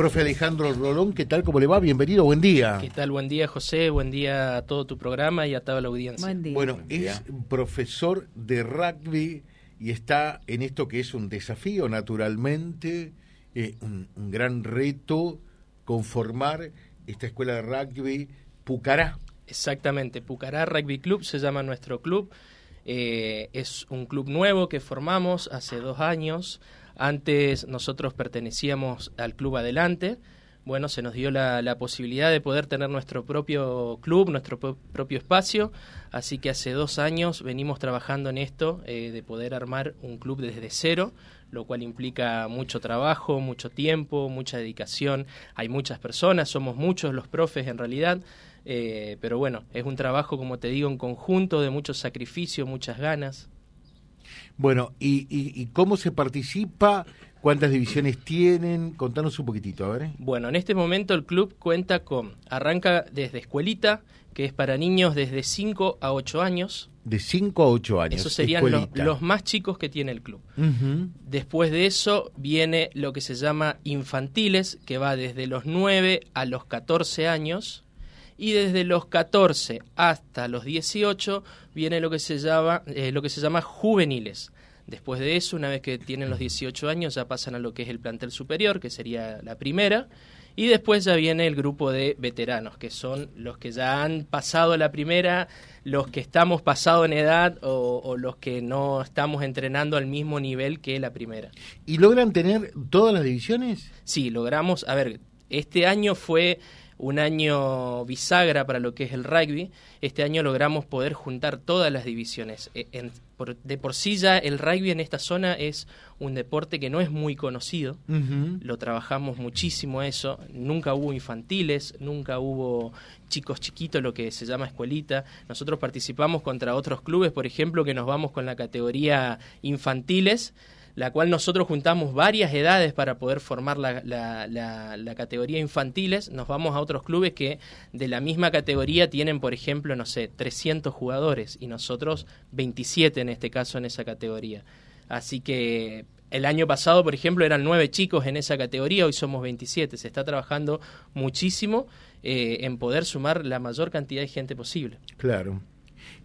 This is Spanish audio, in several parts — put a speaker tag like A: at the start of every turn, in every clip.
A: profe Alejandro Rolón, ¿qué tal? ¿Cómo le va? Bienvenido, buen día.
B: ¿Qué tal? Buen día, José. Buen día a todo tu programa y a toda la audiencia.
C: Buen día.
A: Bueno, es profesor de rugby y está en esto que es un desafío, naturalmente, eh, un, un gran reto conformar esta escuela de rugby Pucará.
B: Exactamente, Pucará Rugby Club se llama nuestro club. Eh, es un club nuevo que formamos hace dos años. Antes nosotros pertenecíamos al Club Adelante. Bueno, se nos dio la, posibilidad de poder tener nuestro propio club, nuestro pro- propio espacio. Así que hace dos años venimos trabajando en esto, eh, de poder armar un club desde cero, lo cual implica mucho trabajo, mucho tiempo, mucha dedicación. Hay muchas personas, somos muchos los profes en realidad. Eh, pero bueno, es un trabajo, como te digo, en conjunto de mucho sacrificio, muchas ganas.
A: Bueno, y, y- y cómo se participa? ¿Cuántas divisiones tienen? Contanos un poquitito, a ver.
B: Bueno, en este momento el club cuenta con, arranca desde escuelita, que es para niños desde 5 a 8 años.
A: De 5 a 8 años.
B: Esos serían los, más chicos que tiene el club. Después de eso viene lo que se llama infantiles, que va desde los 9 a los 14 años. Y desde los 14 hasta los 18 viene lo que se llama, eh, lo que se llama juveniles. Después de eso, una vez que tienen los 18 años, ya pasan a lo que es el plantel superior, que sería la primera. Y después ya viene el grupo de veteranos, que son los que ya han pasado la primera, los que estamos pasado en edad o, o los que no estamos entrenando al mismo nivel que la primera.
A: ¿Y logran tener todas las divisiones?
B: Sí, logramos, a ver, este año fue un año bisagra para lo que es el rugby. Este año logramos poder juntar todas las divisiones. En- por- de por sí ya el rugby en esta zona es un deporte que no es muy conocido. Lo trabajamos muchísimo eso. Nunca hubo infantiles, nunca hubo chicos chiquitos, lo que se llama escuelita. Nosotros participamos contra otros clubes, por ejemplo, que nos vamos con la categoría infantiles, la cual nosotros juntamos varias edades para poder formar la, la- la- la categoría infantiles. Nos vamos a otros clubes que de la misma categoría tienen, por ejemplo, no sé, 300 jugadores y nosotros 27 en este caso en esa categoría. Así que el año pasado, por ejemplo, eran nueve chicos en esa categoría, hoy somos 27. Se está trabajando muchísimo eh, en poder sumar la mayor cantidad de gente posible.
A: Claro.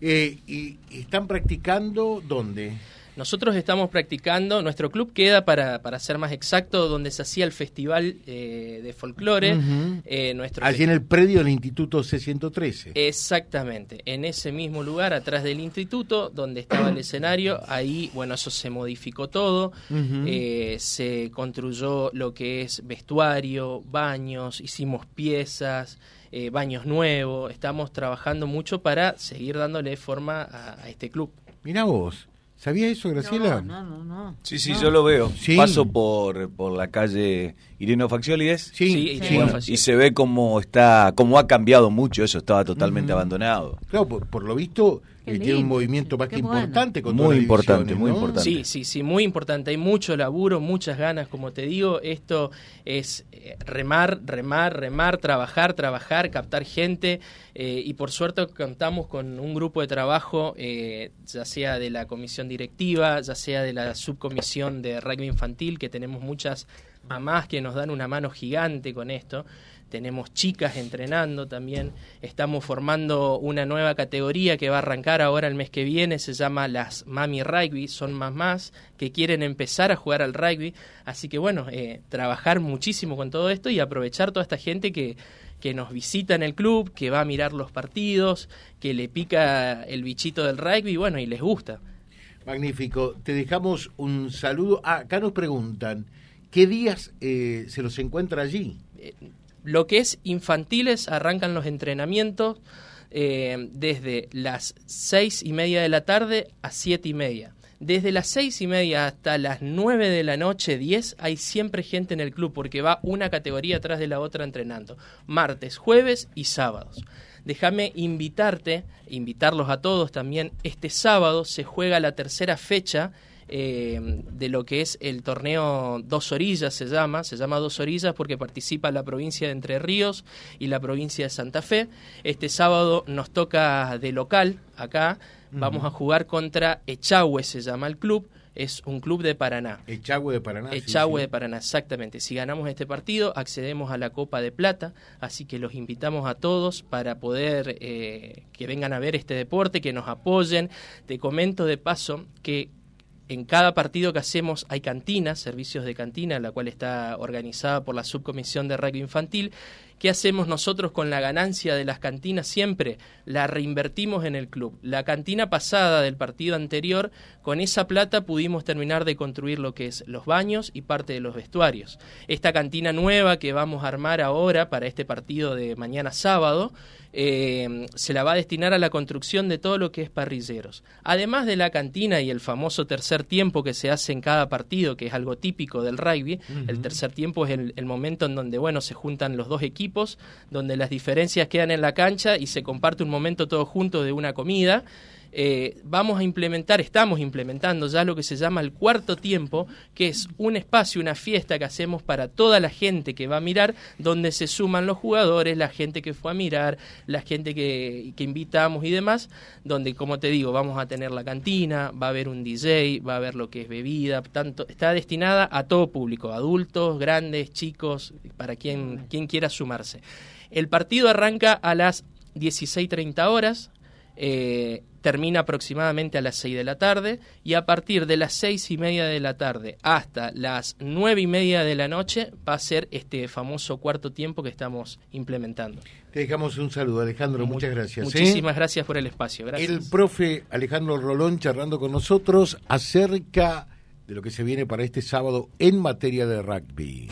A: Eh, ¿Y y están practicando dónde?
B: Nosotros estamos practicando, nuestro club queda, para, para ser más exacto, donde se hacía el festival eh, de folclore. Eh, nuestro
A: Allí en el predio del Instituto C113.
B: Exactamente, en ese mismo lugar, atrás del instituto, donde estaba el escenario, ahí, bueno, eso se modificó todo, eh, se construyó lo que es vestuario, baños, hicimos piezas, eh, baños nuevos, estamos trabajando mucho para seguir dándole forma a, a este club.
A: Mirá vos. ¿Sabía eso, Graciela?
C: No, no, no, no.
D: Sí, sí,
C: No.
D: yo lo veo.
A: Sí.
D: Paso por, por la calle Irino Facciolides
A: Sí,
B: Sí,
D: y se ve cómo está, cómo ha cambiado mucho eso, estaba totalmente abandonado.
A: Claro, por, por lo visto
C: Qué
A: eh, tiene un movimiento más que
C: bueno.
A: importante. Con
D: Muy importante, muy importante.
B: Sí, sí, sí, muy importante. Hay mucho laburo, muchas ganas, como te digo. Esto es eh, remar, remar, remar, trabajar, trabajar, captar gente. eh, y por suerte contamos con un grupo de trabajo, eh, ya sea de la comisión directiva, ya sea de la subcomisión de rugby infantil, que tenemos muchas mamás que nos dan una mano gigante con esto. Tenemos chicas entrenando también. Estamos formando una nueva categoría que va a arrancar ahora el mes que viene. Se llama las Mami Rugby. Son mamás que quieren empezar a jugar al rugby. Así que bueno, eh, trabajar muchísimo con todo esto y aprovechar toda esta gente que, que nos visita en el club, que va a mirar los partidos, que le pica el bichito del rugby bueno, y les gusta.
A: Magnífico. Te dejamos un saludo. Ah, acá nos preguntan, ¿qué días eh, se los encuentra allí?
B: Lo que es infantiles, arrancan los entrenamientos eh, desde las seis y media de la tarde a siete y media. Desde las seis y media hasta las nueve de la noche, 10, hay siempre gente en el club porque va una categoría atrás de la otra entrenando. Martes, jueves y sábados. Déjame invitarte, invitarlos a todos también. Este sábado se juega la tercera fecha eh, de lo que es el torneo Dos Orillas, se llama. Se llama Dos Orillas porque participa la provincia de Entre Ríos y la provincia de Santa Fe. Este sábado nos toca de local acá. Vamos a jugar contra Echagüe, se llama el club es un club de Paraná.
A: Echagüe de Paraná.
B: Echagüe de Paraná, exactamente. Si ganamos este partido, accedemos a la Copa de Plata, así que los invitamos a todos para poder eh, que vengan a ver este deporte, que nos apoyen. Te comento de paso que en cada partido que hacemos hay cantinas, servicios de cantina, la cual está organizada por la Subcomisión de Rugby Infantil. ¿Qué hacemos nosotros con la ganancia de las cantinas? Siempre la reinvertimos en el club. La cantina pasada del partido anterior, con esa plata pudimos terminar de construir lo que es los baños y parte de los vestuarios. Esta cantina nueva que vamos a armar ahora para este partido de mañana sábado, eh, se la va a destinar a la construcción de todo lo que es parrilleros. Además de la cantina y el famoso tercer tiempo que se hace en cada partido, que es algo típico del rugby, el tercer tiempo es el, el, momento en donde, bueno, se juntan los dos equipos, donde las diferencias quedan en la cancha y se comparte un momento todo junto de una comida. Eh, vamos a implementar, estamos implementando ya lo que se llama el cuarto tiempo, que es un espacio, una fiesta que hacemos para toda la gente que va a mirar, donde se suman los jugadores, la gente que fue a mirar, la gente que, que invitamos y demás, donde, como te digo, vamos a tener la cantina, va a haber un DJ, va a haber lo que es bebida, tanto, está destinada a todo público, adultos, grandes, chicos, para quien, quien quiera sumarse. El partido arranca a las 16.30 horas. Eh, termina aproximadamente a las 6 de la tarde y a partir de las seis y media de la tarde hasta las nueve y media de la noche va a ser este famoso cuarto tiempo que estamos implementando.
A: Te dejamos un saludo, Alejandro, muchas gracias. ¿eh?
B: Muchísimas gracias por el espacio. Gracias.
A: El profe Alejandro Rolón charlando con nosotros acerca de lo que se viene para este sábado en materia de rugby.